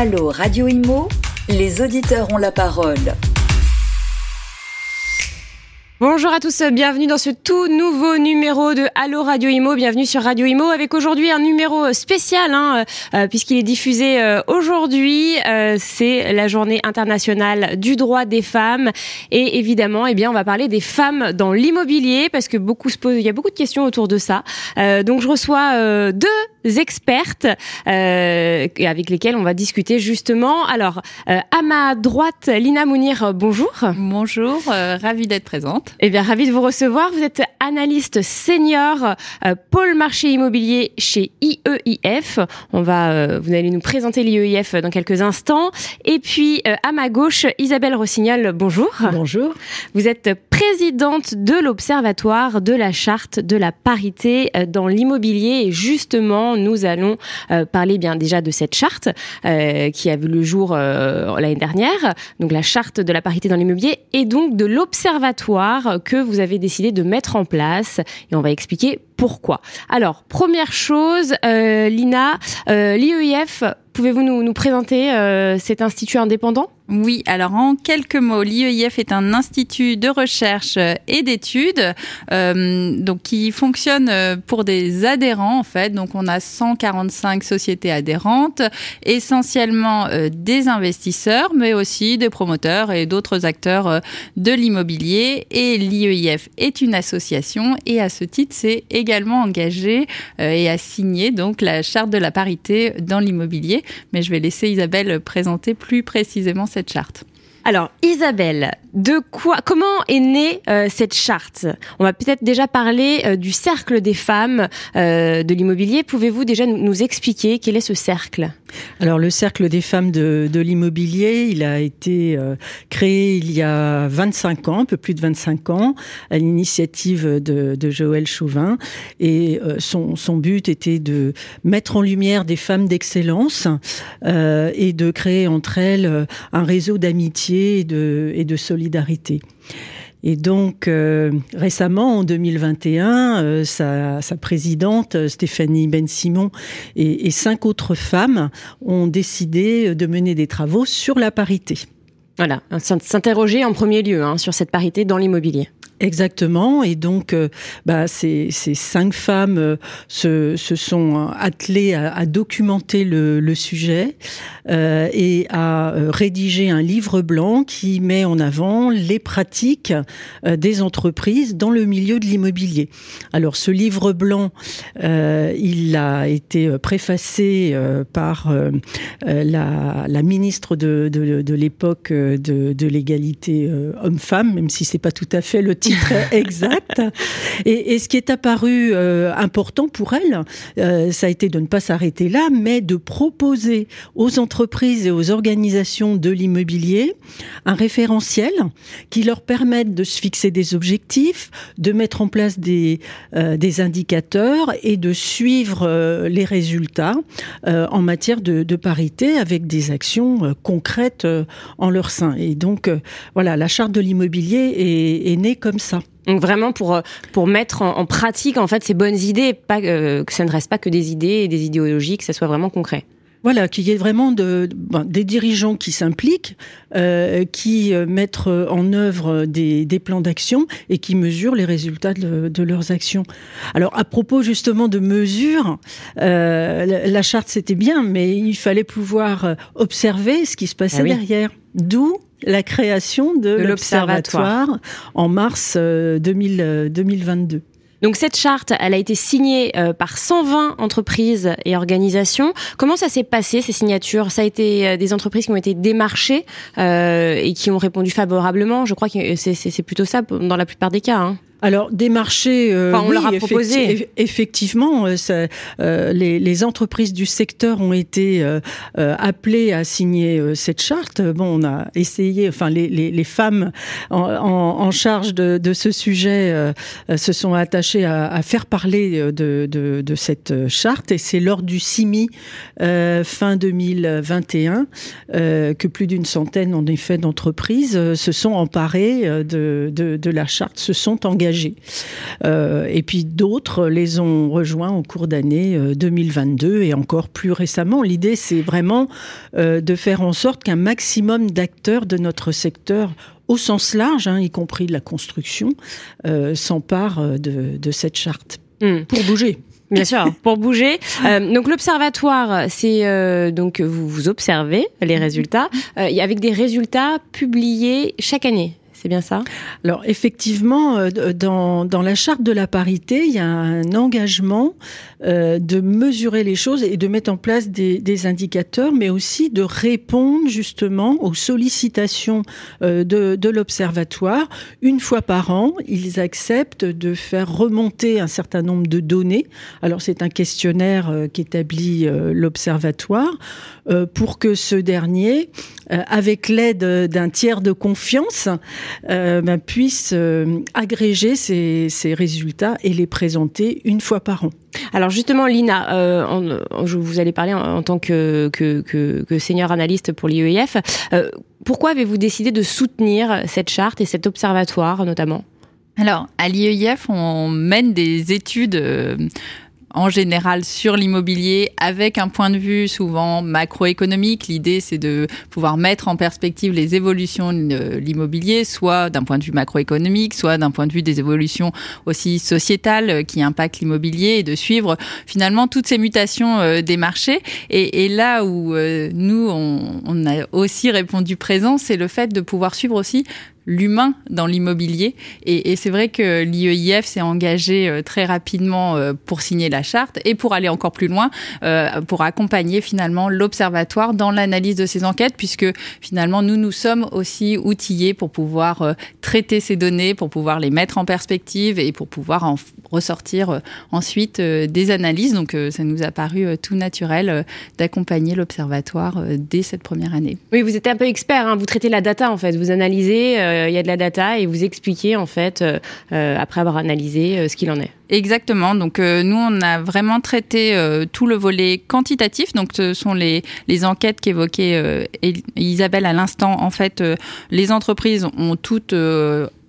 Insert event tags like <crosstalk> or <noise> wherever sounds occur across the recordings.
Allô Radio Imo, les auditeurs ont la parole. Bonjour à tous, bienvenue dans ce tout nouveau numéro de Allo Radio Imo. Bienvenue sur Radio Imo avec aujourd'hui un numéro spécial hein, euh, puisqu'il est diffusé euh, aujourd'hui. Euh, c'est la journée internationale du droit des femmes et évidemment, eh bien, on va parler des femmes dans l'immobilier parce que beaucoup se posent, il y a beaucoup de questions autour de ça. donc je reçois deux expertes avec lesquelles on va discuter justement. Alors à ma droite, Lina Mounir, bonjour. Bonjour, ravie d'être présente. Eh bien, ravi de vous recevoir. Vous êtes analyste senior euh, pôle marché immobilier chez IEIF. On va, euh, vous allez nous présenter l'IEIF dans quelques instants. Et puis, euh, à ma gauche, Isabelle Rossignol, bonjour. Bonjour. Vous êtes présidente de l'Observatoire de la charte de la parité dans l'immobilier. Et justement, nous allons parler bien déjà de cette charte qui a vu le jour l'année dernière. Donc, la charte de la parité dans l'immobilier et donc de l'Observatoire que vous avez décidé de mettre en place et on va expliquer pourquoi. Alors, première chose, euh, Lina, euh, l'IEIF, pouvez-vous nous, présenter euh, cet institut indépendant? Oui, alors en quelques mots, l'IEIF est un institut de recherche et d'études euh, donc qui fonctionne pour des adhérents en fait. Donc on a 145 sociétés adhérentes, essentiellement euh, des investisseurs, mais aussi des promoteurs et d'autres acteurs euh, de l'immobilier. Et l'IEIF est une association et à ce titre, c'est également engagé euh, et a signé donc la charte de la parité dans l'immobilier. Mais je vais laisser Isabelle présenter plus précisément cette charte. Alors Isabelle, de quoi, comment est née euh, cette charte? On va peut-être déjà parler euh, du cercle des femmes euh, de l'immobilier. Pouvez-vous déjà nous expliquer quel est ce cercle? Alors le cercle des femmes de, l'immobilier, il a été créé il y a 25 ans, un peu plus de 25 ans, à l'initiative de, Joël Chauvin, et son, but était de mettre en lumière des femmes d'excellence et de créer entre elles un réseau d'amitié et de, solidarité. Et donc, euh, récemment, en 2021, euh, sa, présidente, Stéphanie Ben-Simon, et, et, cinq autres femmes ont décidé de mener des travaux sur la parité. Voilà, s'interroger en premier lieu hein, sur cette parité dans l'immobilier. Exactement. Et donc, euh, bah, ces, ces, cinq femmes euh, se, se, sont attelées à, à documenter le, le sujet euh, et à euh, rédiger un livre blanc qui met en avant les pratiques des entreprises dans le milieu de l'immobilier. Alors, ce livre blanc, il a été préfacé par la, la, ministre de, de, de l'époque de, de l'égalité homme-femme, même si c'est pas tout à fait le titre <laughs> exact. Et, et, ce qui est apparu euh, important pour elle, euh, ça a été de ne pas s'arrêter là, mais de proposer aux entreprises et aux organisations de l'immobilier un référentiel qui leur permette de se fixer des objectifs, de mettre en place des, euh, des indicateurs et de suivre les résultats en matière de, de, parité avec des actions concrètes en leur sein. Et donc, voilà, la charte de l'immobilier est, est née comme ça. Donc vraiment pour euh, pour mettre en, en, pratique en fait ces bonnes idées, pas euh, que ça ne reste pas que des idées et des idéologies, que ça soit vraiment concret. Voilà, qu'il y ait vraiment de, bon, des dirigeants qui s'impliquent, euh, qui mettent en œuvre des, des plans d'action et qui mesurent les résultats de, de, leurs actions. Alors, à propos justement de mesures, euh, la, la, charte c'était bien, mais il fallait pouvoir observer ce qui se passait ah oui. derrière. D'où la création de, de l'Observatoire en mars 2000, 2022. Donc cette charte, elle a été signée euh, par 120 entreprises et organisations. Comment ça s'est passé ces signatures? Ça a été euh, des entreprises qui ont été démarchées euh, et qui ont répondu favorablement. Je crois que c'est plutôt ça dans la plupart des cas. Hein. Alors des marchés, euh, enfin, on oui, leur a proposé. Effecti effectivement, euh, ça, euh, les, les, entreprises du secteur ont été euh, euh appelées à signer euh, cette charte. Bon, on a essayé, enfin les, les, les femmes en, en, en, charge de, de ce sujet se sont attachées à, à faire parler de, de, de, cette charte, et c'est lors du CIMI fin 2021 que plus d'une centaine, en effet, d'entreprises se sont emparées de, de, de la charte, se sont engagées engagés. et puis d'autres les ont rejoints au cours d'année 2022 et encore plus récemment. L'idée, c'est vraiment de faire en sorte qu'un maximum d'acteurs de notre secteur au sens large, hein, y compris de la construction, euh, s'empare euh, de, cette charte hmm. pour bouger. Bien sûr, <laughs> pour bouger. Euh, donc l'observatoire, c'est donc vous, vous observez les résultats avec des résultats publiés chaque année. C'est bien ça? Alors effectivement, euh, dans, dans, la charte de la parité, il y a un engagement euh, de mesurer les choses et de mettre en place des, des, indicateurs, mais aussi de répondre justement aux sollicitations euh, de, de l'observatoire. Une fois par an, ils acceptent de faire remonter un certain nombre de données. Alors c'est un questionnaire qu'établit l'observatoire pour que ce dernier, avec l'aide d'un tiers de confiance, euh, ben, puisse euh, agréger ces, résultats et les présenter une fois par an. Alors justement, Lina, euh, je vous allez parler en, tant que, que, senior analyste pour l'IEIF. pourquoi avez-vous décidé de soutenir cette charte et cet observatoire notamment? Alors, à l'IEIF, on mène des études en général sur l'immobilier avec un point de vue souvent macroéconomique. L'idée, c'est de pouvoir mettre en perspective les évolutions de l'immobilier, soit d'un point de vue macroéconomique, soit d'un point de vue des évolutions aussi sociétales qui impactent l'immobilier et de suivre finalement toutes ces mutations euh, des marchés. Et, là où euh, nous, on, on a aussi répondu présent, c'est le fait de pouvoir suivre aussi l'humain dans l'immobilier. Et, c'est vrai que l'IEIF s'est engagé euh, très rapidement euh, pour signer la charte et pour aller encore plus loin, euh, pour accompagner finalement l'observatoire dans l'analyse de ces enquêtes, puisque finalement nous nous sommes aussi outillés pour pouvoir traiter ces données, pour pouvoir les mettre en perspective et pour pouvoir en ressortir ensuite des analyses. Donc ça nous a paru tout naturel d'accompagner l'observatoire dès cette première année. Oui, vous êtes un peu expert, hein. vous traitez la data en fait, vous analysez il y a de la data et vous expliquez en fait euh, euh, après avoir analysé ce qu'il en est. Exactement. Donc nous, on a vraiment traité tout le volet quantitatif. Donc ce sont les, les enquêtes qu'évoquait Isabelle à l'instant. En fait, les entreprises ont toutes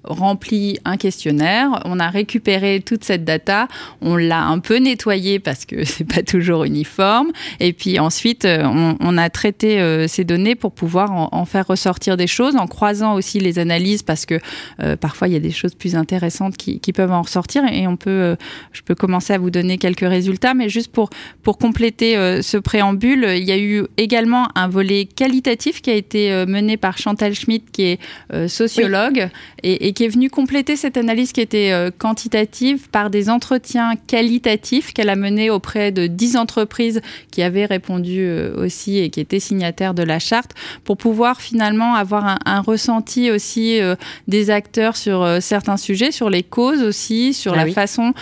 rempli un questionnaire, on a récupéré toute cette data, on l'a un peu nettoyé parce que <laughs> c'est pas toujours uniforme, et puis ensuite euh, on, a traité euh, ces données pour pouvoir en, faire ressortir des choses, en croisant aussi les analyses parce que euh, parfois il y a des choses plus intéressantes qui, peuvent en ressortir, et on peut, je peux commencer à vous donner quelques résultats, mais juste pour pour compléter ce préambule, il y a eu également un volet qualitatif qui a été mené par Chantal Schmidt qui est sociologue. Et et qui est venue compléter cette analyse qui était euh, quantitative par des entretiens qualitatifs qu'elle a menés auprès de 10 entreprises qui avaient répondu euh, aussi et qui étaient signataires de la charte pour pouvoir finalement avoir un, ressenti aussi euh, des acteurs sur certains sujets, sur les causes aussi, sur ah la façon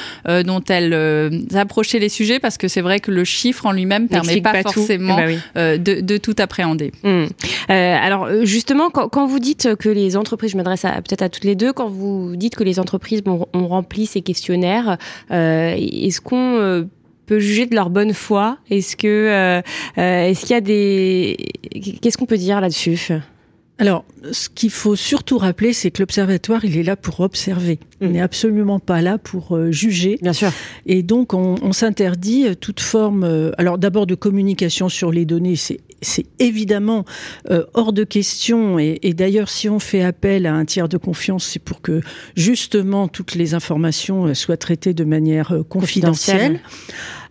dont elles approchaient les sujets parce que c'est vrai que le chiffre en lui-même permet pas, forcément eh ben de, tout appréhender. Hmm. alors justement, quand, vous dites que les entreprises, je m'adresse peut-être à toutes les deux, quand vous dites que les entreprises ont, rempli ces questionnaires, euh, est-ce qu'on euh, peut juger de leur bonne foi? Est-ce que euh, est-ce qu'il y a des qu'est-ce qu'on peut dire là-dessus? Alors, ce qu'il faut surtout rappeler, c'est que l'observatoire, il est là pour observer. Il mm. n'est absolument pas là pour juger. Bien sûr. Et donc, on, s'interdit toute forme. alors, d'abord de communication sur les données, c'est c'est évidemment euh, hors de question. Et, d'ailleurs, si on fait appel à un tiers de confiance, c'est pour que justement toutes les informations euh, soient traitées de manière euh, confidentielle.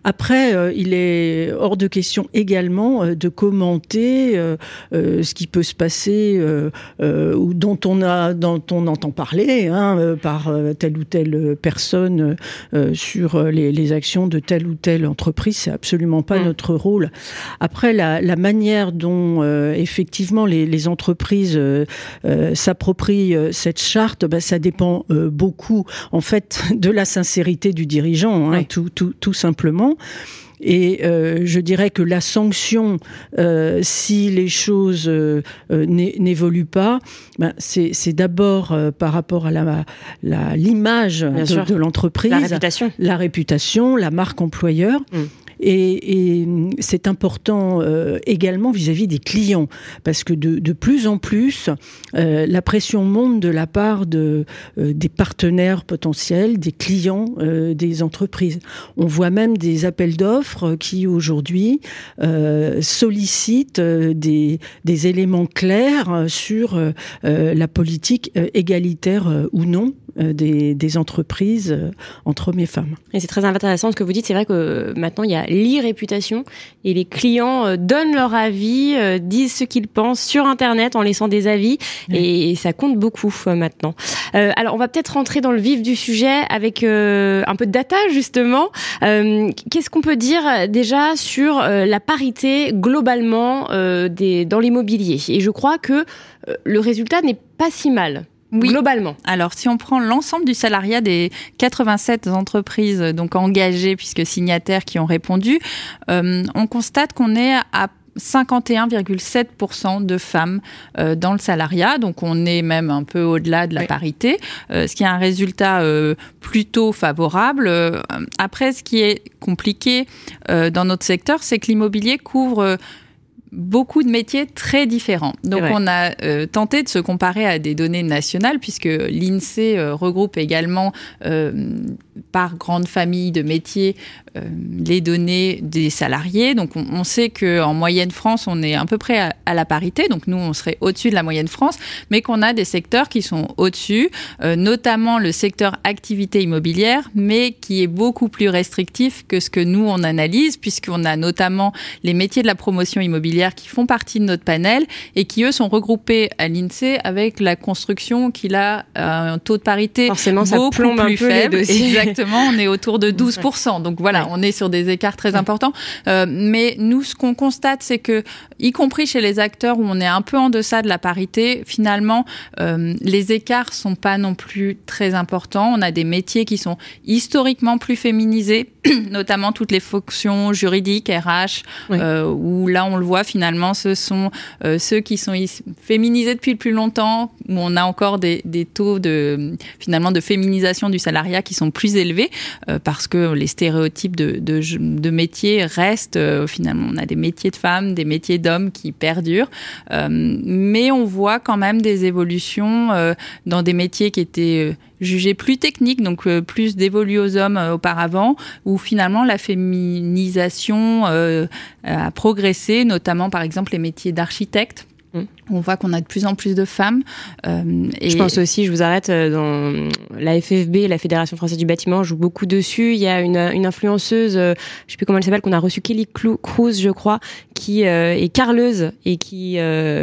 Après, euh, il est hors de question également euh, de commenter euh, ce qui peut se passer ou dont on a, dont on entend parler hein, par telle ou telle personne sur les, actions de telle ou telle entreprise. C'est absolument pas mm. notre rôle. Après, la, manière dont effectivement les, entreprises s'approprient cette charte, bah, ça dépend beaucoup en fait <laughs> de la sincérité du dirigeant, hein, tout, tout, tout simplement. Et euh, je dirais que la sanction, euh, si les choses euh, n'évoluent pas, ben c'est d'abord par rapport à l'image la, de, de l'entreprise, la réputation. la réputation, la marque employeur. Mm. Et, c'est important également vis-à-vis des clients, parce que de, plus en plus, la pression monte de la part de, des partenaires potentiels, des clients des entreprises. On voit même des appels d'offres qui aujourd'hui sollicitent des éléments clairs sur la politique égalitaire ou non euh, des, entreprises euh, entre hommes et femmes. Et c'est très intéressant ce que vous dites. C'est vrai que maintenant, il y a l'e-réputation et les clients euh, donnent leur avis, disent ce qu'ils pensent sur Internet en laissant des avis et ça compte beaucoup maintenant. alors, on va peut-être rentrer dans le vif du sujet avec un peu de data, justement. Qu'est-ce qu'on peut dire déjà sur la parité globalement des, dans l'immobilier? Et je crois que le résultat n'est pas si mal. Oui. Globalement. Alors, si on prend l'ensemble du salariat des 87 entreprises donc engagées puisque signataires qui ont répondu, euh, on constate qu'on est à 51,7% de femmes euh, dans le salariat, donc on est même un peu au-delà de la parité, euh, ce qui est un résultat plutôt favorable. après, ce qui est compliqué dans notre secteur, c'est que l'immobilier couvre beaucoup de métiers très différents. Donc on a euh, tenté de se comparer à des données nationales puisque l'INSEE euh, regroupe également euh, par grande famille de métiers les données des salariés. Donc on, sait que en moyenne France, on est à peu près à, la parité. Donc nous, on serait au-dessus de la moyenne France, mais qu'on a des secteurs qui sont au-dessus, notamment le secteur activité immobilière, mais qui est beaucoup plus restrictif que ce que nous on analyse, puisqu'on a notamment les métiers de la promotion immobilière qui font partie de notre panel et qui, eux, sont regroupés à l'INSEE avec la construction qui a euh, un taux de parité Forcément, beaucoup ça plus faible. Exactement, on est autour de <laughs> 12%. Donc voilà, on est sur des écarts très importants. Euh, mais nous, ce qu'on constate, c'est que, y compris chez les acteurs où on est un peu en deçà de la parité, finalement, euh, les écarts sont pas non plus très importants. On a des métiers qui sont historiquement plus féminisés, <clears throat> notamment toutes les fonctions juridiques, RH, où là, on le voit finalement, ce sont euh, ceux qui sont féminisés depuis le plus longtemps, où on a encore des, taux de finalement de féminisation du salariat qui sont plus euh, parce que les stéréotypes de, métiers restent. Euh, finalement, on a des métiers de femmes, des métiers d'hommes qui perdurent, mais on voit quand même des évolutions dans des métiers qui étaient jugés plus techniques, donc plus dévolus aux hommes auparavant, où finalement la féminisation a progressé, notamment par exemple les métiers d'architecte. Mm. On voit qu'on a de plus en plus de femmes. Euh, et... Je pense aussi, je vous arrête, euh, dans la FFB, la Fédération française du bâtiment, joue beaucoup dessus. Il y a une, influenceuse, euh, je sais plus comment elle s'appelle, qu'on a reçue, Kelly Cruz, je crois, qui est carleuse et qui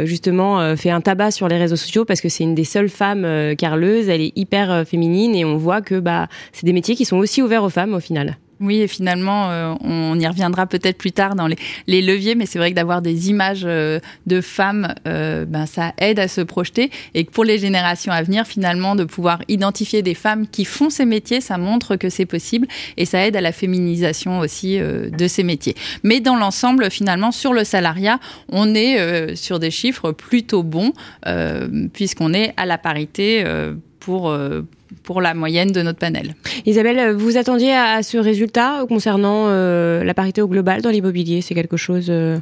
justement fait un tabac sur les réseaux sociaux parce que c'est une des seules femmes carleuses. Elle est hyper féminine et on voit que bah c'est des métiers qui sont aussi ouverts aux femmes au final. Oui, et finalement, euh, on y reviendra peut-être plus tard dans les, leviers, mais c'est vrai que d'avoir des images euh, de femmes, euh, ben, ça aide à se projeter. Et que pour les générations à venir, finalement, de pouvoir identifier des femmes qui font ces métiers, ça montre que c'est possible et ça aide à la féminisation aussi de ces métiers. Mais dans l'ensemble, finalement, sur le salariat, on est sur des chiffres plutôt bons, puisqu'on est à la parité pour, pour la moyenne de notre panel. Isabelle, vous attendiez à, ce résultat concernant euh, la parité au global dans l'immobilier? C'est quelque chose euh,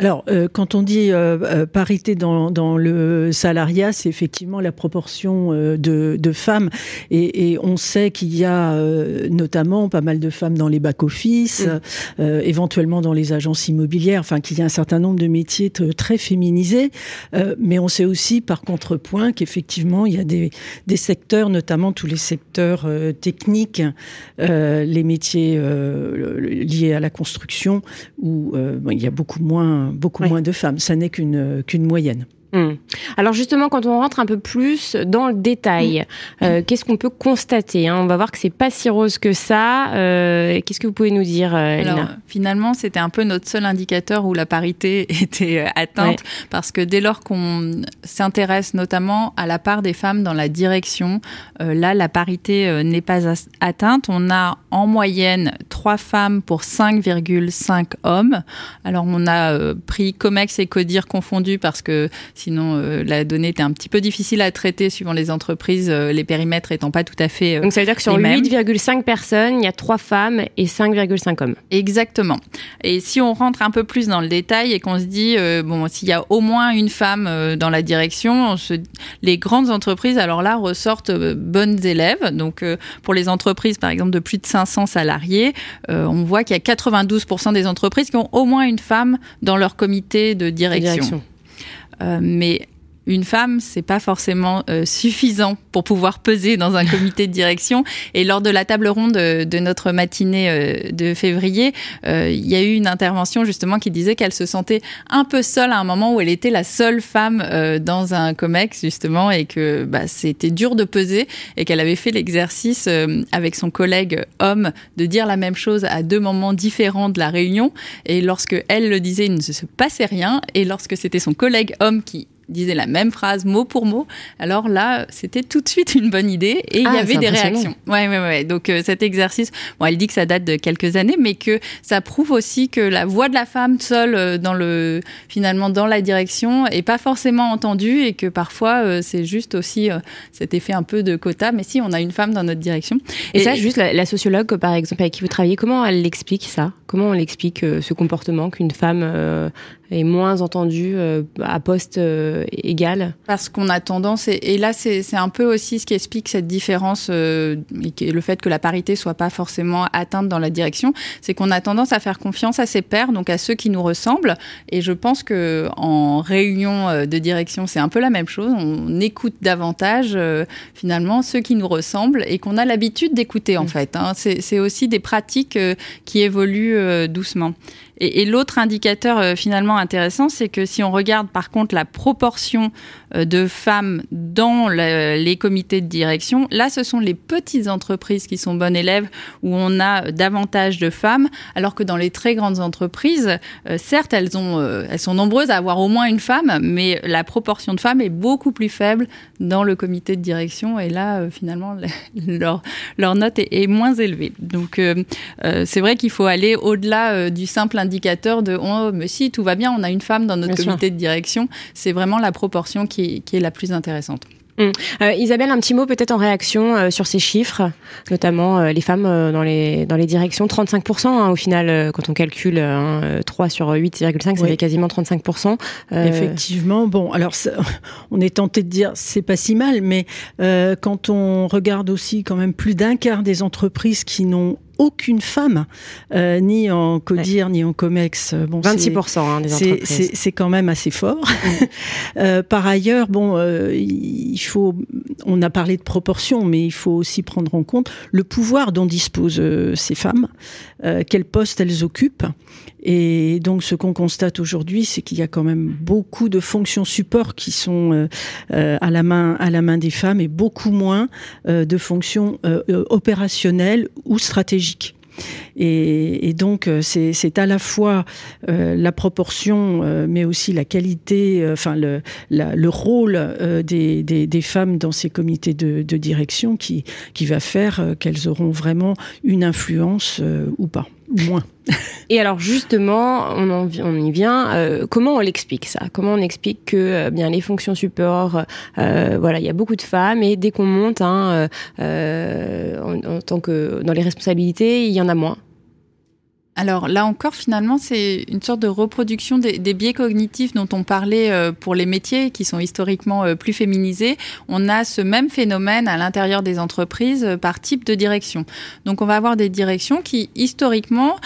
alors, euh, quand on dit euh, euh, parité dans, dans, le salariat, c'est effectivement la proportion de, de, femmes. Et, et, on sait qu'il y a notamment pas mal de femmes dans les back-office, mm. éventuellement dans les agences immobilières, enfin qu'il y a un certain nombre de métiers très féminisés. mais on sait aussi, par contrepoint, qu'effectivement, il y a des, des, secteurs, notamment tous les secteurs techniques, les métiers liés à la construction, où il y a beaucoup moins beaucoup moins de femmes. Ça n'est qu'une qu'une moyenne. Hmm. Alors justement, quand on rentre un peu plus dans le détail, hmm. euh, qu'est-ce qu'on peut constater hein? On va voir que c'est pas si rose que ça. Euh, qu'est-ce que vous pouvez nous dire, euh, Alors, Finalement, c'était un peu notre seul indicateur où la parité <laughs> était atteinte, parce que dès lors qu'on s'intéresse notamment à la part des femmes dans la direction, là, la parité n'est pas atteinte. On a en moyenne 3 femmes pour 5,5 hommes. Alors, on a pris Comex et Codir confondus parce que Sinon, euh, la donnée était un petit peu difficile à traiter suivant les entreprises, euh, les périmètres étant pas tout à fait. Euh, Donc ça veut dire que sur les mêmes. 8,5 personnes, il y a 3 femmes et 5,5 hommes. Exactement. Et si on rentre un peu plus dans le détail et qu'on se dit, bon, s'il y a au moins une femme dans la direction, se- les grandes entreprises, alors là, ressortent bonnes élèves. Donc, pour les entreprises, par exemple, de plus de 500 salariés, on voit qu'il y a 92% des entreprises qui ont au moins une femme dans leur comité de direction. Direction. Euh, mais une femme, c'est pas forcément euh, suffisant pour pouvoir peser dans un comité de direction. Et lors de la table ronde de, notre matinée euh, de février, euh, il y a eu une intervention justement qui disait qu'elle se sentait un peu seule à un moment où elle était la seule femme euh, dans un comex justement et que bah, c'était dur de peser et qu'elle avait fait l'exercice euh, avec son collègue homme de dire la même chose à deux moments différents de la réunion. Et lorsque elle le disait, il ne se passait rien. Et lorsque c'était son collègue homme qui disait la même phrase mot pour mot. Alors là, c'était tout de suite une bonne idée et il Ah, y avait c'est des réactions. Ouais, ouais, ouais. Donc euh, cet exercice, bon, elle dit que ça date de quelques années, mais que ça prouve aussi que la voix de la femme seule euh, dans le finalement dans la direction est pas forcément entendue et que parfois euh, c'est juste aussi cet effet un peu de quota. Mais si on a une femme dans notre direction. Et, ça, juste la, la sociologue, par exemple, avec qui vous travaillez, comment elle l'explique ça? Comment on l'explique ce comportement qu'une femme euh, est moins entendue euh, à poste euh, égal Parce qu'on a tendance, et, et là c'est un peu aussi ce qui explique cette différence, euh, et le fait que la parité soit pas forcément atteinte dans la direction, c'est qu'on a tendance à faire confiance à ses pairs, donc à ceux qui nous ressemblent. Et je pense que en réunion euh, de direction, c'est un peu la même chose. On écoute davantage euh, finalement ceux qui nous ressemblent et qu'on a l'habitude d'écouter en Mm. fait. hein. C'est c'est aussi des pratiques euh, qui évoluent euh, doucement. Et, l'autre indicateur euh, finalement intéressant, c'est que si on regarde par contre la proportion de femmes dans le- les comités de direction, là ce sont les petites entreprises qui sont bonnes élèves où on a davantage de femmes, alors que dans les très grandes entreprises, euh, certes elles ont, euh, elles sont nombreuses à avoir au moins une femme, mais la proportion de femmes est beaucoup plus faible dans le comité de direction et là euh, finalement <laughs> leur leur note est, est moins élevée. Donc euh, euh, c'est vrai qu'il faut aller au-delà euh, du simple indicateur de oh mais si tout va bien, on a une femme dans notre Bien sûr. comité de direction. C'est vraiment la proportion qui, qui est la plus intéressante. Euh, Isabelle, un petit mot peut-être en réaction euh, sur ces chiffres, notamment euh, les femmes euh, dans, les, dans les directions, 35% hein, au final, euh, quand on calcule hein, euh, 3 sur 8,5, ça Oui. fait quasiment 35%. Euh, Effectivement, bon, alors ça- <laughs> on est tenté de dire c'est pas si mal, mais euh, quand on regarde aussi quand même plus d'un quart des entreprises qui n'ont aucune femme, euh, ni en CODIR, ni en COMEX, euh, bon, c'est- 26% hein, des c'est- entreprises. c'est quand même assez fort. <laughs> Euh, par ailleurs, bon, euh, il faut, on a parlé de proportion, mais il faut aussi prendre en compte le pouvoir dont disposent euh, ces femmes, euh, quel poste elles occupent. Et donc, ce qu'on constate aujourd'hui, c'est qu'il y a quand même beaucoup de fonctions support qui sont euh, euh, à la main à la main des femmes et beaucoup moins euh, de fonctions euh, euh, opérationnelles ou stratégiques. Et, donc, euh, c'est à la fois euh, la proportion, euh, mais aussi la qualité, le, rôle des, femmes dans ces comités de, direction qui, va faire qu'elles auront vraiment une influence ou pas, moins. Et alors justement, on, en, on y vient. euh, comment on l'explique ça? Comment on explique que euh, bien les fonctions support, euh, voilà, il y a beaucoup de femmes et dès qu'on monte, hein, euh, euh, en, en tant que dans les responsabilités, il y en a moins? Alors là encore, finalement, c'est une sorte de reproduction des, biais cognitifs dont on parlait euh, pour les métiers qui sont historiquement euh, plus féminisés. On a ce même phénomène à l'intérieur des entreprises euh, par type de direction. Donc on va avoir des directions qui historiquement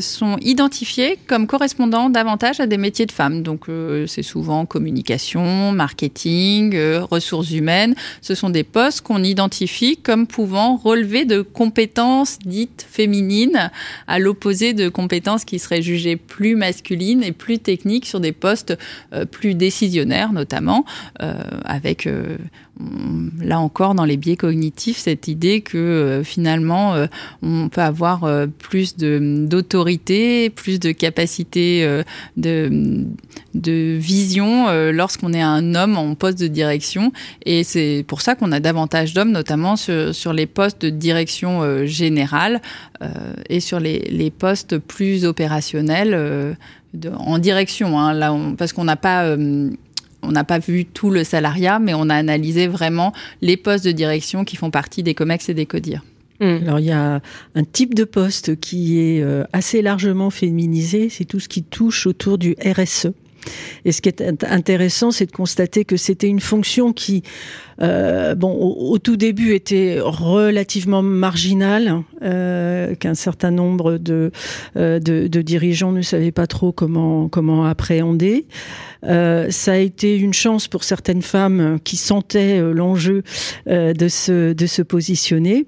sont identifiées comme correspondant davantage à des métiers de femmes. Donc c'est souvent communication, marketing, ressources humaines. Ce sont des postes qu'on identifie comme pouvant relever de compétences dites féminines à l'opposé de compétences qui seraient jugées plus masculines et plus techniques sur des postes euh, plus décisionnaires notamment, euh, avec euh, là encore dans les biais cognitifs cette idée que euh, finalement euh, on peut avoir euh, plus d'autorité, plus de capacité de de vision lorsqu'on est un homme en poste de direction. Et c'est pour ça qu'on a davantage d'hommes notamment sur, sur les postes de direction générale et sur les, les postes plus opérationnels en direction hein, là parce qu'on n'a pas On n'a pas vu tout le salariat, mais on a analysé vraiment les postes de direction qui font partie des COMEX et des CODIR. Hmm. Alors il y a un type de poste qui est euh, assez largement féminisé, c'est tout ce qui touche autour du RSE. Et ce qui est intéressant, c'est de constater que c'était une fonction qui, euh, bon, au, tout début était relativement marginale, euh, qu'un certain nombre de, euh, de, dirigeants ne savaient pas trop comment comment appréhender. Ça a été une chance pour certaines femmes qui sentaient l'enjeu de se de se positionner.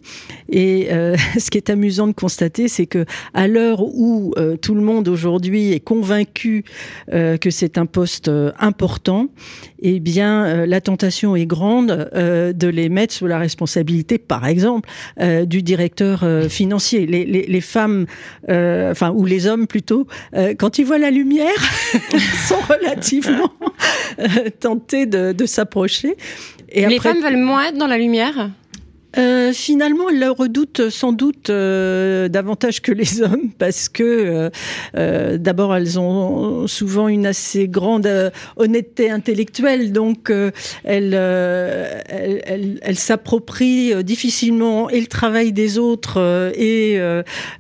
Et <laughs> ce qui est amusant de constater, c'est que à l'heure où tout le monde aujourd'hui est convaincu que c'est un poste important, eh bien la tentation est grande de les mettre sous la responsabilité, par exemple, du directeur financier. Les, les, les femmes, enfin ou les hommes plutôt, quand ils voient la lumière, <laughs> sont relativement euh, tenter de, de s'approcher. Et les femmes veulent moins être dans la lumière? Euh, finalement, elles le redoutent sans doute euh, davantage que les <laughs> hommes parce que euh, euh d'abord, elles ont souvent une assez grande euh, honnêteté intellectuelle, donc elles, elles, elles, s'approprient difficilement et le travail des autres et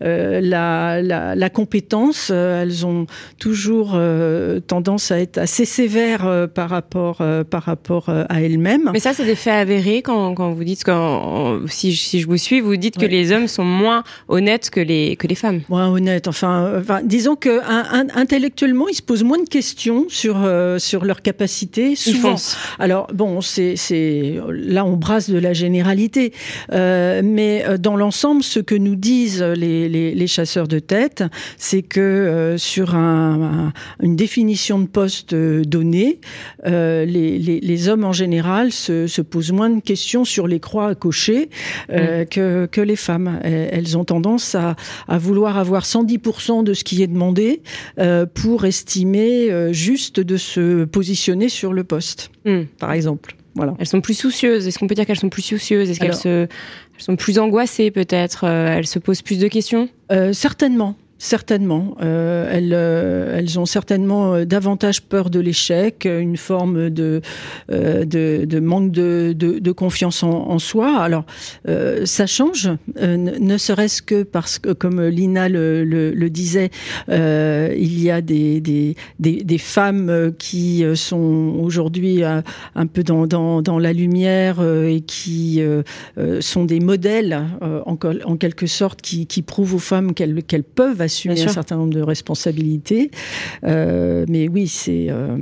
la, la, la, compétence. Elles ont toujours tendance à être assez sévères par rapport, par rapport à elles-mêmes. Mais ça, c'est des faits avérés quand, quand vous dites qu'en si, si, je vous suis, vous dites que les hommes sont moins honnêtes que les, que les femmes. Moins honnêtes. Enfin, enfin disons que un, intellectuellement, ils se posent moins de questions sur, euh, sur leur capacité. Souvent. Alors, bon, c'est, là, on brasse de la généralité. Euh, mais euh, dans l'ensemble, ce que nous disent les, les, les chasseurs de tête, c'est que euh, sur un, une définition de poste donnée, les, les, les, hommes en général se, se posent moins de questions sur les croix à cocher euh, mm. que, que les femmes. Elles ont tendance à, à vouloir avoir 110% de ce qui est demandé euh, pour estimer euh, juste de se positionner sur le poste, mm. par exemple. Voilà. Elles sont plus soucieuses. Est-ce qu'on peut dire qu'elles sont plus soucieuses? Est-ce qu'elles se... sont plus angoissées peut-être? Elles se posent plus de questions? Euh, Certainement. Certainement. Euh, elles, euh, elles ont certainement euh, davantage peur de l'échec, une forme de, euh, de, de, manque de, de, de confiance en, en, soi. Alors, euh, ça change, ne serait-ce que parce que, comme Lina le, le, le disait, il y a des, des, des, femmes qui sont aujourd'hui un peu dans, dans, dans la lumière et qui sont des modèles, en, en, quelque sorte, qui, qui prouvent aux femmes qu'elles qu'elles peuvent assumer un certain nombre de responsabilités. Euh, mais oui, c'est. Euh...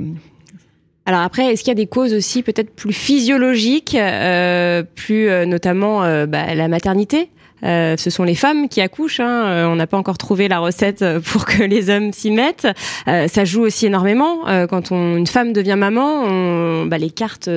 Alors après, est-ce qu'il y a des causes aussi peut-être plus physiologiques, euh, plus notamment bah, la maternité? Euh, ce sont les femmes qui accouchent. Hein. Euh, on n'a pas encore trouvé la recette euh, pour que les hommes s'y mettent. Euh, ça joue aussi énormément. Euh, quand on, une femme devient maman, on, bah, les cartes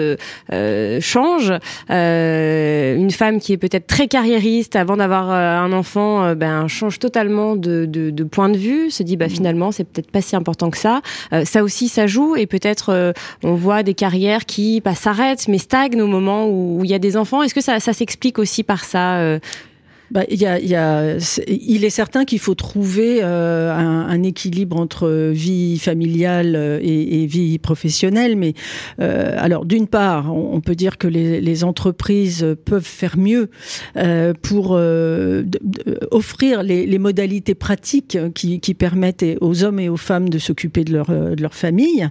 changent. une femme qui est peut-être très carriériste avant d'avoir un enfant, ben change totalement de, de, de, point de vue. Se dit bah mmh. finalement c'est peut-être pas si important que ça. ça aussi ça joue et peut-être on voit des carrières qui bah, s'arrêtent mais stagnent au moment où il y a des enfants. Est-ce que ça, ça s'explique aussi par ça bah, y a, y a, il est certain qu'il faut trouver euh, un, un, équilibre entre vie familiale euh, et, et vie professionnelle. Mais euh, alors, d'une part, on, on, peut dire que les, les, entreprises peuvent faire mieux euh, pour offrir les, les, modalités pratiques qui, qui, permettent aux hommes et aux femmes de s'occuper de leur, de leur famille.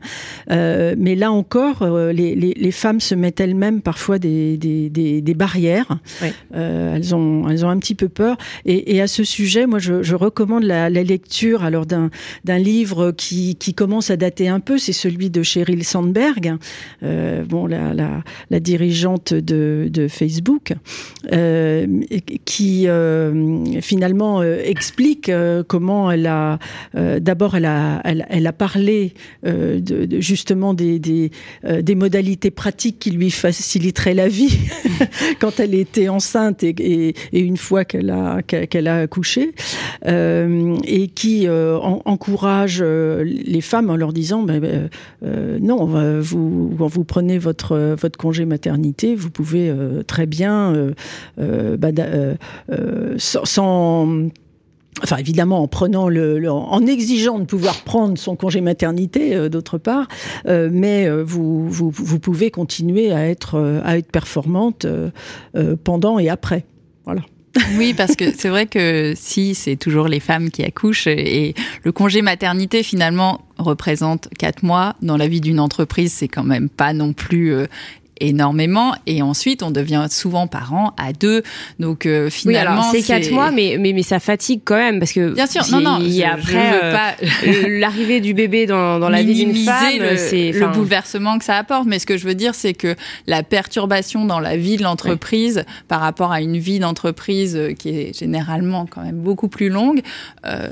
mais là encore, les, les, femmes se mettent elles-mêmes parfois des, des, des, des barrières. Oui. elles ont, elles ont un petit peu peur. Et, à ce sujet, moi, je, recommande la, lecture alors d'un d'un livre qui, qui commence à dater un peu. C'est celui de Sheryl Sandberg, euh, bon, la, la, dirigeante de, de Facebook, euh, qui euh, finalement explique comment elle a d'abord elle a elle, a parlé justement des des, modalités pratiques qui lui faciliteraient la vie <laughs> quand elle était enceinte et une fois qu'elle a qu'elle a accouché euh, et qui euh, en, encourage euh, les femmes en leur disant ben, ben non vous quand vous prenez votre votre congé maternité vous pouvez très bien bah, sans, Enfin, évidemment, en prenant le, en exigeant de pouvoir prendre son congé maternité, d'autre part, mais vous, vous, vous, pouvez continuer à être, à être performante pendant et après. Voilà. Oui, parce que c'est vrai que si c'est toujours les femmes qui accouchent et le congé maternité finalement représente quatre mois. Dans la vie d'une entreprise, c'est quand même pas non plus énormément et ensuite on devient souvent parent à deux. Donc euh, finalement c'est quatre mois mais, mais mais ça fatigue quand même parce que bien sûr. Non non il y a après euh, l'arrivée du bébé dans, dans la vie d'une femme c'est le bouleversement que ça apporte. Mais ce que je veux dire c'est que la perturbation dans la vie de l'entreprise par rapport à une vie d'entreprise euh, qui est généralement quand même beaucoup plus longue euh,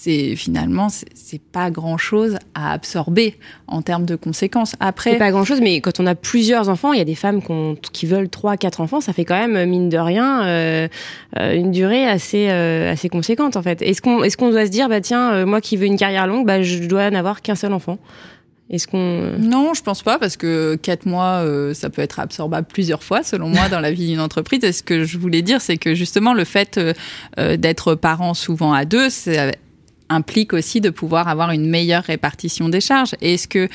c'est finalement c'est pas grand chose à absorber en termes de conséquences. Après, c'est pas grand chose, mais quand on a plusieurs enfants, il y a des femmes qui veulent trois, quatre enfants, ça fait quand même mine de rien euh, euh, une durée assez euh, assez conséquente en fait. Est-ce qu'on est-ce qu'on doit se dire bah tiens moi qui veux une carrière longue, bah je dois n'avoir qu'un seul enfant? Est-ce qu'on Non, je pense pas parce que quatre mois, ça peut être absorbable plusieurs fois, selon moi, dans la vie d'une entreprise. Et ce que je voulais dire, c'est que justement le fait d'être parent souvent à deux, c'est implique aussi de pouvoir avoir une meilleure répartition des charges. Et ce que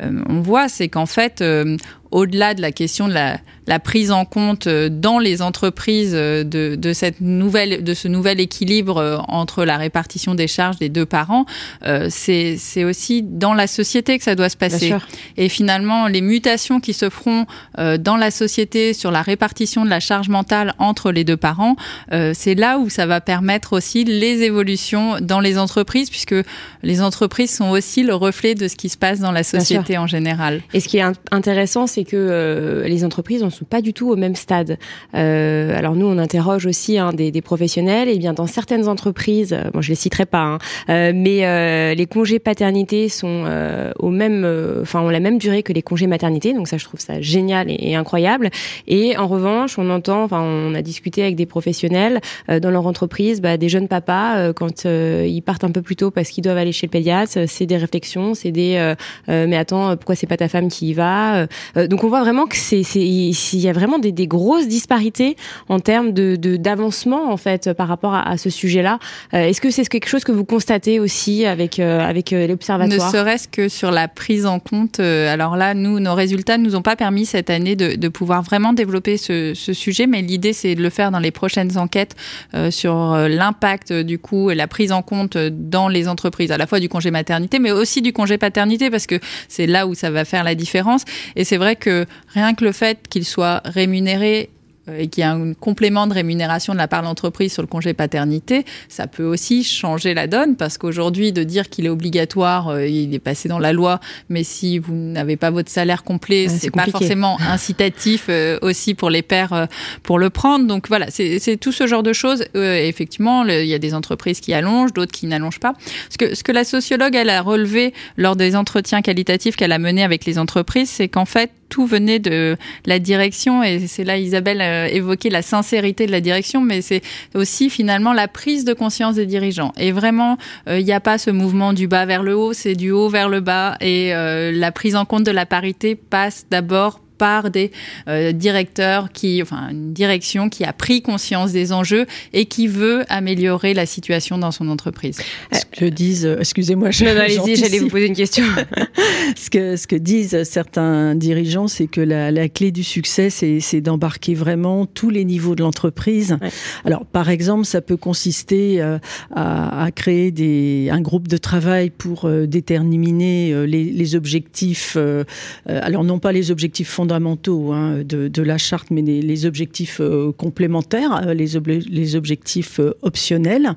euh, on voit, c'est qu'en fait, euh, au-delà de la question de la, la, prise en compte euh, dans les entreprises de, de, cette nouvelle, de ce nouvel équilibre entre la répartition des charges des deux parents, euh, c'est aussi dans la société que ça doit se passer. Et finalement, les mutations qui se feront dans la société sur la répartition de la charge mentale entre les deux parents, c'est là où ça va permettre aussi les évolutions dans les entreprises, puisque les entreprises sont aussi le reflet de ce qui se passe dans la société en général. Et ce qui est intéressant, c'est que euh, les entreprises ne sont pas du tout au même stade. Euh, alors nous, on interroge aussi hein, des, des, professionnels. Et bien dans certaines entreprises, euh, bon, je les citerai pas, hein, euh, mais euh, les congés paternité sont au même, enfin ont la même durée que les congés maternité. Donc ça, je trouve ça génial et, incroyable. Et en revanche, on entend, enfin, on a discuté avec des professionnels dans leur entreprise, bah, des jeunes papas quand ils partent un peu plus tôt parce qu'ils doivent aller chez le pédiatre, c'est des réflexions, c'est des mais attends pourquoi c'est pas ta femme qui y va Donc on voit vraiment que c'est il y a vraiment des, des, grosses disparités en termes de d'avancement en fait par rapport à, à ce sujet-là. Est-ce que c'est quelque chose que vous constatez aussi avec avec l'observatoire? Ne serait-ce que sur la prise en compte. alors là, nous, nos résultats nous ont pas permis cette année de, de pouvoir vraiment développer ce, ce sujet, mais l'idée c'est de le faire dans les prochaines enquêtes sur l'impact du coup et la prise en compte dans les entreprises, à la fois du congé maternité, mais aussi du congé paternité, parce que c'est là où ça va faire la différence. Et c'est vrai que rien que le fait qu'il soit rémunéré et qu'il y a un complément de rémunération de la part de l'entreprise sur le congé paternité, ça peut aussi changer la donne parce qu'aujourd'hui, de dire qu'il est obligatoire, euh, il est passé dans la loi, mais si vous n'avez pas votre salaire complet, c'est pas forcément incitatif euh, aussi pour les pères pour le prendre. Donc voilà, c'est tout ce genre de choses. effectivement, il y a des entreprises qui allongent, d'autres qui n'allongent pas. Ce que, ce que la sociologue, elle a relevé lors des entretiens qualitatifs qu'elle a menés avec les entreprises, c'est qu'en fait, tout venait de la direction et c'est là Isabelle a évoqué la sincérité de la direction mais c'est aussi finalement la prise de conscience des dirigeants. Et vraiment euh, il n'y a pas ce mouvement du bas vers le haut c'est du haut vers le bas. Et euh, la prise en compte de la parité passe d'abord par des euh, directeurs qui, enfin, une direction qui a pris conscience des enjeux et qui veut améliorer la situation dans son entreprise. Ce que disent, euh, excusez-moi, je, allez-y, j'allais vous poser une question. <laughs> ce que ce que disent certains dirigeants, c'est que la, la, clé du succès, c'est d'embarquer vraiment tous les niveaux de l'entreprise. Ouais. Alors, par exemple, ça peut consister euh, à, à, créer des, un groupe de travail pour euh, déterminer euh, les, les, objectifs. Euh, alors, non pas les objectifs fondamentaux fondamentaux hein, de, la charte, mais les, objectifs euh, complémentaires, euh, les, ob les objectifs euh, optionnels.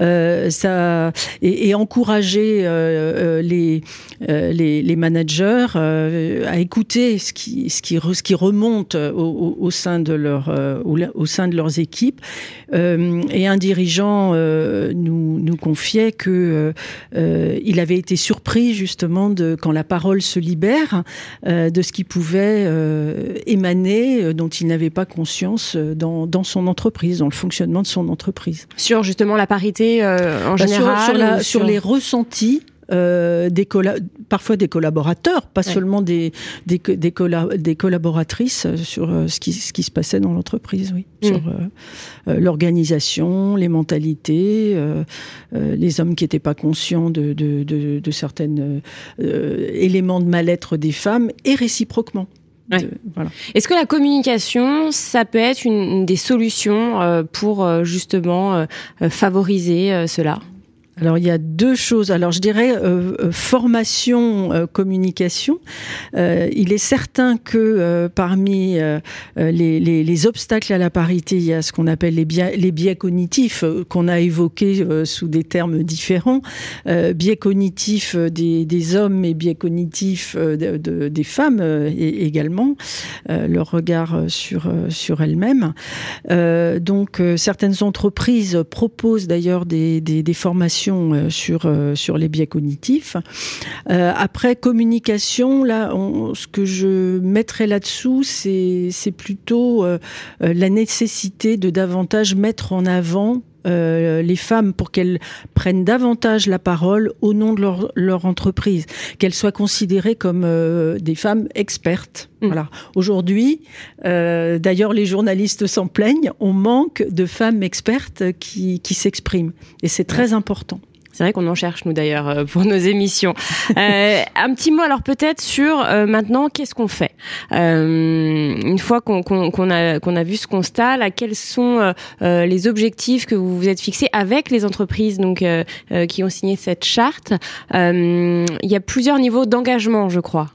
Euh, et, encourager euh, les, les, les, managers à écouter ce qui, remonte au, sein de leurs équipes. et un dirigeant nous, confiait que il avait été surpris justement quand la parole se libère de ce qui pouvait euh, émaner, euh, dont il n'avait pas conscience euh, dans, dans, son entreprise, dans le fonctionnement de son entreprise. Sur justement la parité euh, en bah général sur, sur, la, sur... sur, les ressentis euh, des parfois des collaborateurs, pas seulement des, des, des, des, collaboratrices sur euh, ce, qui, ce qui se passait dans l'entreprise, oui. Mm. Sur euh, l'organisation, les mentalités, les hommes qui n'étaient pas conscients de, de, de, de certains éléments de mal-être des femmes et réciproquement. Voilà. Est-ce que la communication, ça peut être une, des solutions pour justement favoriser cela? Alors il y a deux choses. Alors je dirais euh, euh, formation, euh, communication. il est certain que parmi les, les, les, obstacles à la parité, il y a ce qu'on appelle les biais, cognitifs qu'on a évoqués sous des termes différents. biais cognitifs des, hommes et biais cognitifs de, de, des femmes également. leur regard sur sur elles-mêmes. donc certaines entreprises proposent d'ailleurs des formations euh, sur, euh, sur les biais cognitifs. Euh, après, communication, ce que je mettrais là-dessous, c'est plutôt la nécessité de davantage mettre en avant les femmes pour qu'elles prennent davantage la parole au nom de leur, leur entreprise, qu'elles soient considérées comme des femmes expertes. Mmh. Voilà. Aujourd'hui, d'ailleurs, les journalistes s'en plaignent, on manque de femmes expertes qui, qui s'expriment. Et c'est très important. C'est vrai qu'on en cherche, nous d'ailleurs, euh, pour nos émissions. Euh, un petit mot alors peut-être sur euh, maintenant, qu'est-ce qu'on fait Une fois qu'on a, qu'on a vu ce constat, là, quels sont les objectifs que vous vous êtes fixés avec les entreprises donc qui ont signé cette charte Il y a plusieurs niveaux d'engagement, je crois.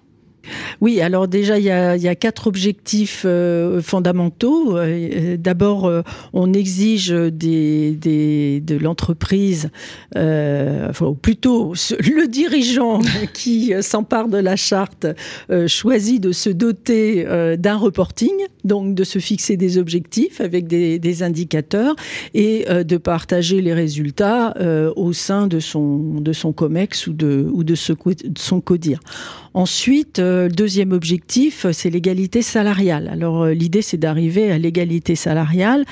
Oui, alors déjà, il y a, quatre objectifs euh, fondamentaux. Euh, d'abord, euh, on exige de l'entreprise, enfin, plutôt <laughs> le dirigeant qui s'empare de la charte choisit de se doter d'un reporting, donc de se fixer des objectifs avec des, indicateurs et de partager les résultats au sein de son, COMEX ou ou de, son CODIR. Ensuite, le deuxième objectif, c'est l'égalité salariale. Alors euh, l'idée, c'est d'arriver à l'égalité salariale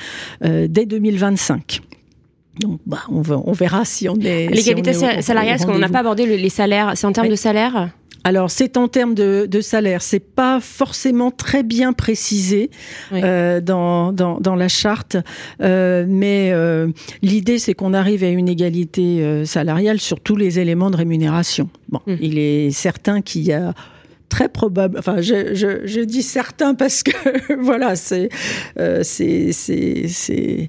euh, dès 2025. Donc, bah, on, on, verra si on est. L'égalité salariale, parce qu'on n'a pas abordé les salaires. C'est en termes de salaire? Alors c'est en termes de, de salaire, c'est pas forcément très bien précisé euh, dans, dans, dans, la charte, euh, mais euh, l'idée c'est qu'on arrive à une égalité euh, salariale sur tous les éléments de rémunération. Bon, mmh. il est certain qu'il y a très probable. Enfin, je, je, je, dis certain parce que <laughs> voilà, c'est euh, c'est c'est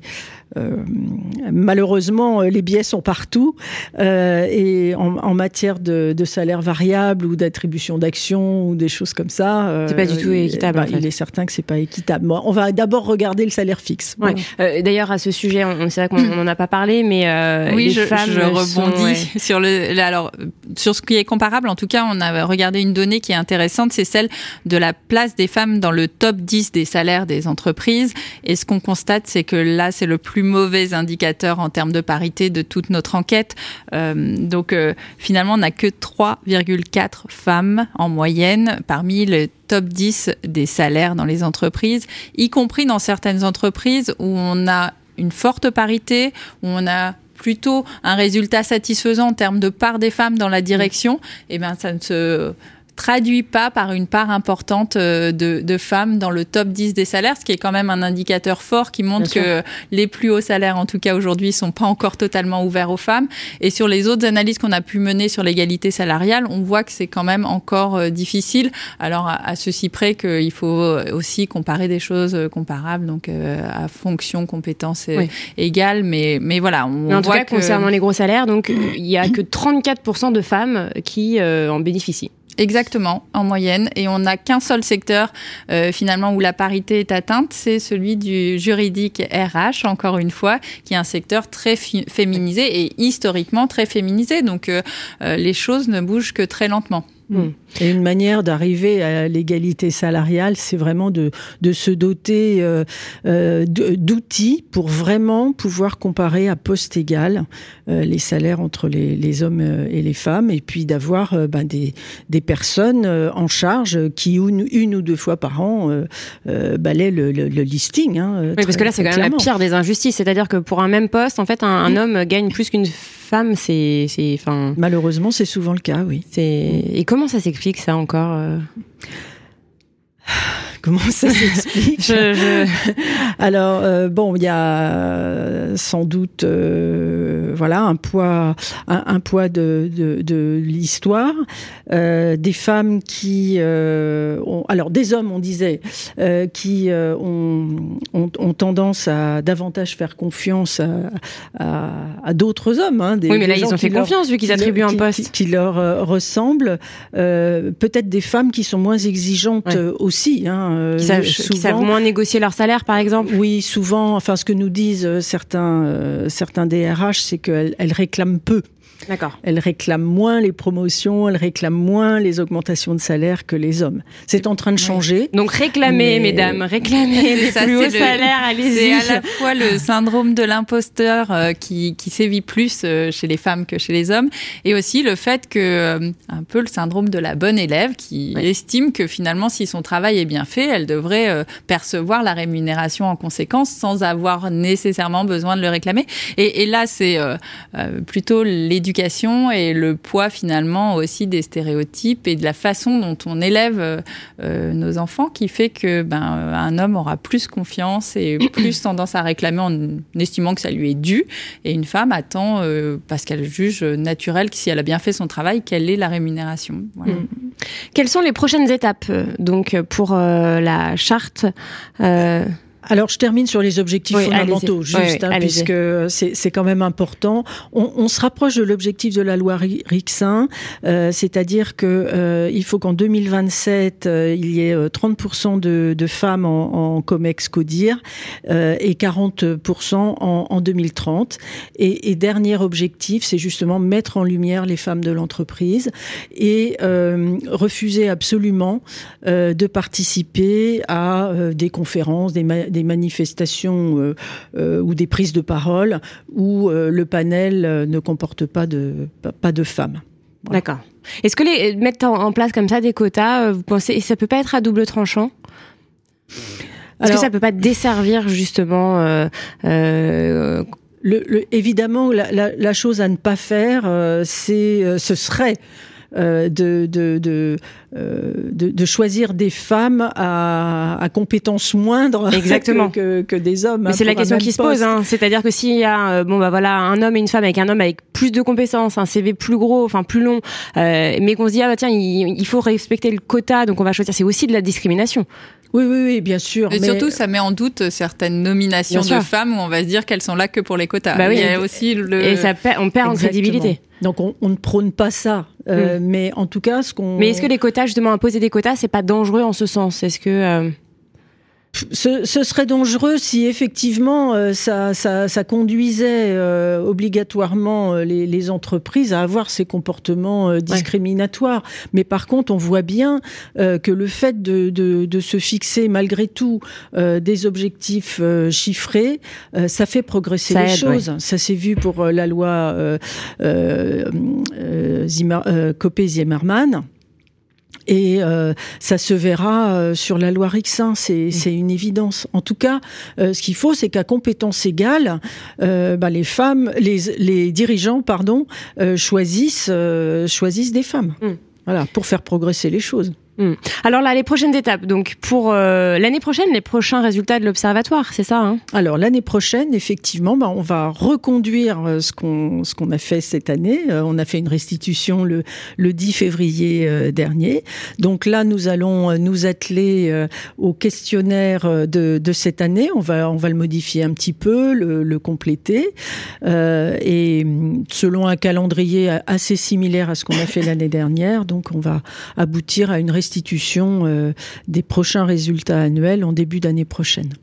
malheureusement, euh, les biais sont partout euh, et en, matière de, salaire variable ou d'attribution d'actions ou des choses comme ça, c'est pas du tout équitable. Bah, il est certain que c'est pas équitable. on va d'abord regarder le salaire fixe. D'ailleurs, à ce sujet, on, c'est vrai qu'on <coughs> n'en a pas parlé, mais oui, les je, femmes je rebondis <laughs> sur le. Alors, sur ce qui est comparable, en tout cas, on a regardé une donnée qui est intéressante, c'est celle de la place des femmes dans le top 10 des salaires des entreprises. Et ce qu'on constate, c'est que là, c'est le plus plus mauvais indicateur en termes de parité de toute notre enquête. Euh, donc euh, finalement, on n'a que 3,4 femmes en moyenne parmi les top 10 des salaires dans les entreprises, y compris dans certaines entreprises où on a une forte parité, où on a plutôt un résultat satisfaisant en termes de part des femmes dans la direction, et eh bien ça ne se traduit pas par une part importante euh, de, de, femmes dans le top 10 des salaires, ce qui est quand même un indicateur fort qui montre que les plus hauts salaires, en tout cas aujourd'hui, sont pas encore totalement ouverts aux femmes. Et sur les autres analyses qu'on a pu mener sur l'égalité salariale, on voit que c'est quand même encore euh, difficile. Alors à, ceci près qu'il faut aussi comparer des choses euh, comparables, donc à fonction, compétence égale. Mais, mais voilà, on en tout cas, concernant les gros salaires, donc il y a que 34% de femmes qui en bénéficient. Exactement, en moyenne. Et on n'a qu'un seul secteur euh, finalement où la parité est atteinte, c'est celui du juridique RH, encore une fois, qui est un secteur très féminisé et historiquement très féminisé. Donc euh, euh, les choses ne bougent que très lentement. Mm. Et une manière d'arriver à l'égalité salariale, c'est vraiment de, de, se doter euh, euh, d'outils pour vraiment pouvoir comparer à poste égal euh, les salaires entre les, les, hommes et les femmes, et puis d'avoir ben, des, des, personnes en charge qui, une, une, ou deux fois par an, balaient le, le, listing. Hein, oui, parce que là, c'est quand même la pire des injustices. C'est-à-dire que pour un même poste, en fait, un, un homme gagne plus qu'une femme, c'est, enfin. Malheureusement, c'est souvent le cas, oui. C'est et comment ça s'explique ça encore euh? <sighs> Comment ça s'explique <laughs> Alors euh, bon, il y a sans doute euh, voilà un poids un, poids de, de, de l'histoire, euh, des femmes qui ont alors des hommes on disait qui ont, ont, ont, tendance à davantage faire confiance à, à, à d'autres hommes. Hein, des, oui, mais là ils ont fait confiance vu qu'ils attribuent un poste qui, leur ressemble. Peut-être des femmes qui sont moins exigeantes aussi. Hein, euh, qui, savent, moins négocier leur salaire, par exemple? Oui, souvent. Enfin, ce que nous disent euh, certains, euh, certains DRH, c'est qu'elles réclament peu. D'accord. Elles réclament moins les promotions, elles réclament moins les augmentations de salaire que les hommes. C'est en train de changer. Donc réclamez, mesdames, réclamez <laughs> les plus hauts salaires, allez-y. C'est à la fois le <laughs> syndrome de l'imposteur euh, qui, qui sévit plus euh, chez les femmes que chez les hommes, et aussi le fait que euh, un peu le syndrome de la bonne élève qui estime que finalement, si son travail est bien fait, elle devrait percevoir la rémunération en conséquence sans avoir nécessairement besoin de le réclamer. Et, et là, c'est plutôt l'éducation l'éducation et le poids finalement aussi des stéréotypes et de la façon dont on élève euh, nos enfants qui fait que ben un homme aura plus confiance et <coughs> plus tendance à réclamer en estimant que ça lui est dû et une femme attend euh, parce qu'elle juge naturel que si elle a bien fait son travail quelle est la rémunération. Voilà. Mm. Quelles sont les prochaines étapes euh, donc pour la charte alors, je termine sur les objectifs fondamentaux, juste, hein, puisque c'est quand même important. On, on, se rapproche de l'objectif de la loi Rixin, euh, c'est-à-dire que euh, il faut qu'en 2027, euh, il y ait 30% euh, de, de, femmes en, en COMEX CODIR euh, et 40% en, en, 2030. Et, et, dernier objectif, c'est justement mettre en lumière les femmes de l'entreprise et refuser absolument de participer à des conférences, des, des manifestations euh, euh, ou des prises de parole où euh, le panel ne comporte pas de, pas de femmes. D'accord. Est-ce que les, mettre en place comme ça des quotas, vous pensez, ça peut pas être à double tranchant? Est-ce que ça peut pas desservir justement euh, le, évidemment, la, la, la, chose à ne pas faire, c'est, ce serait de, de, de, euh, de, de, choisir des femmes à, à compétences moindres <laughs> Exactement. que, que, des hommes. Mais hein, c'est la question qui se pose. Hein. C'est-à-dire que s'il y a euh, bon bah voilà un homme et une femme avec un homme avec plus de compétences, un CV plus gros, enfin plus long, euh, mais qu'on se dit ah bah tiens il, il, faut respecter le quota, donc on va choisir. C'est aussi de la discrimination. Oui, oui, oui, bien sûr. Et surtout, ça met en doute certaines nominations de femmes où on va se dire qu'elles sont là que pour les quotas. Bah oui, Il y a aussi le... Et ça on perd en crédibilité. Donc on, on, ne prône pas ça, euh, mm. mais en tout cas, ce qu'on. Mais est-ce que les quotas, justement, imposer des quotas, c'est pas dangereux en ce sens? Est-ce que euh ce, ce, serait dangereux si effectivement euh, ça, ça, ça, conduisait euh, obligatoirement euh, les, les, entreprises à avoir ces comportements discriminatoires. Mais par contre, on voit bien que le fait de, de, de, se fixer malgré tout des objectifs chiffrés, ça fait progresser les choses. Ça s'est vu pour la loi Copé-Zimmermann. Et euh, ça se verra euh, sur la loi Rixin, c'est mm. une évidence. En tout cas, euh, ce qu'il faut, c'est qu'à compétence égale, euh, bah, les femmes, les, les dirigeants, pardon, euh, choisissent choisissent des femmes. Mm. Voilà, pour faire progresser les choses. Hmm. Alors là, les prochaines étapes. Donc pour euh, l'année prochaine, les prochains résultats de l'observatoire, c'est ça hein? Alors l'année prochaine, effectivement, bah, on va reconduire euh, ce qu'on ce qu'on a fait cette année. Euh, on a fait une restitution le le 10 février dernier. Donc là, nous allons nous atteler au questionnaire de, de cette année. On va on va le modifier un petit peu, le, le compléter et selon un calendrier assez similaire à ce qu'on a fait l'année dernière. Donc on va aboutir à une restitution restitution euh, des prochains résultats annuels en début d'année prochaine.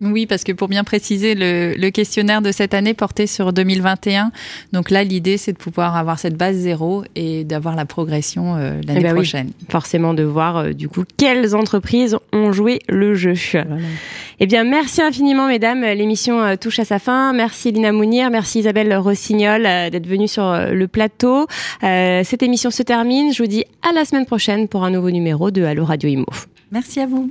Oui, parce que pour bien préciser, le, le, questionnaire de cette année portait sur 2021. Donc là, l'idée, c'est de pouvoir avoir cette base zéro et d'avoir la progression euh, l'année eh ben prochaine. forcément, de voir euh, du coup quelles entreprises ont joué le jeu. Voilà. Eh bien, merci infiniment, mesdames. L'émission euh, touche à sa fin. Merci Lina Mounir, merci Isabelle Rossignol d'être venue sur le plateau. cette émission se termine. Je vous dis à la semaine prochaine pour un nouveau numéro de Allo Radio Imo. Merci à vous.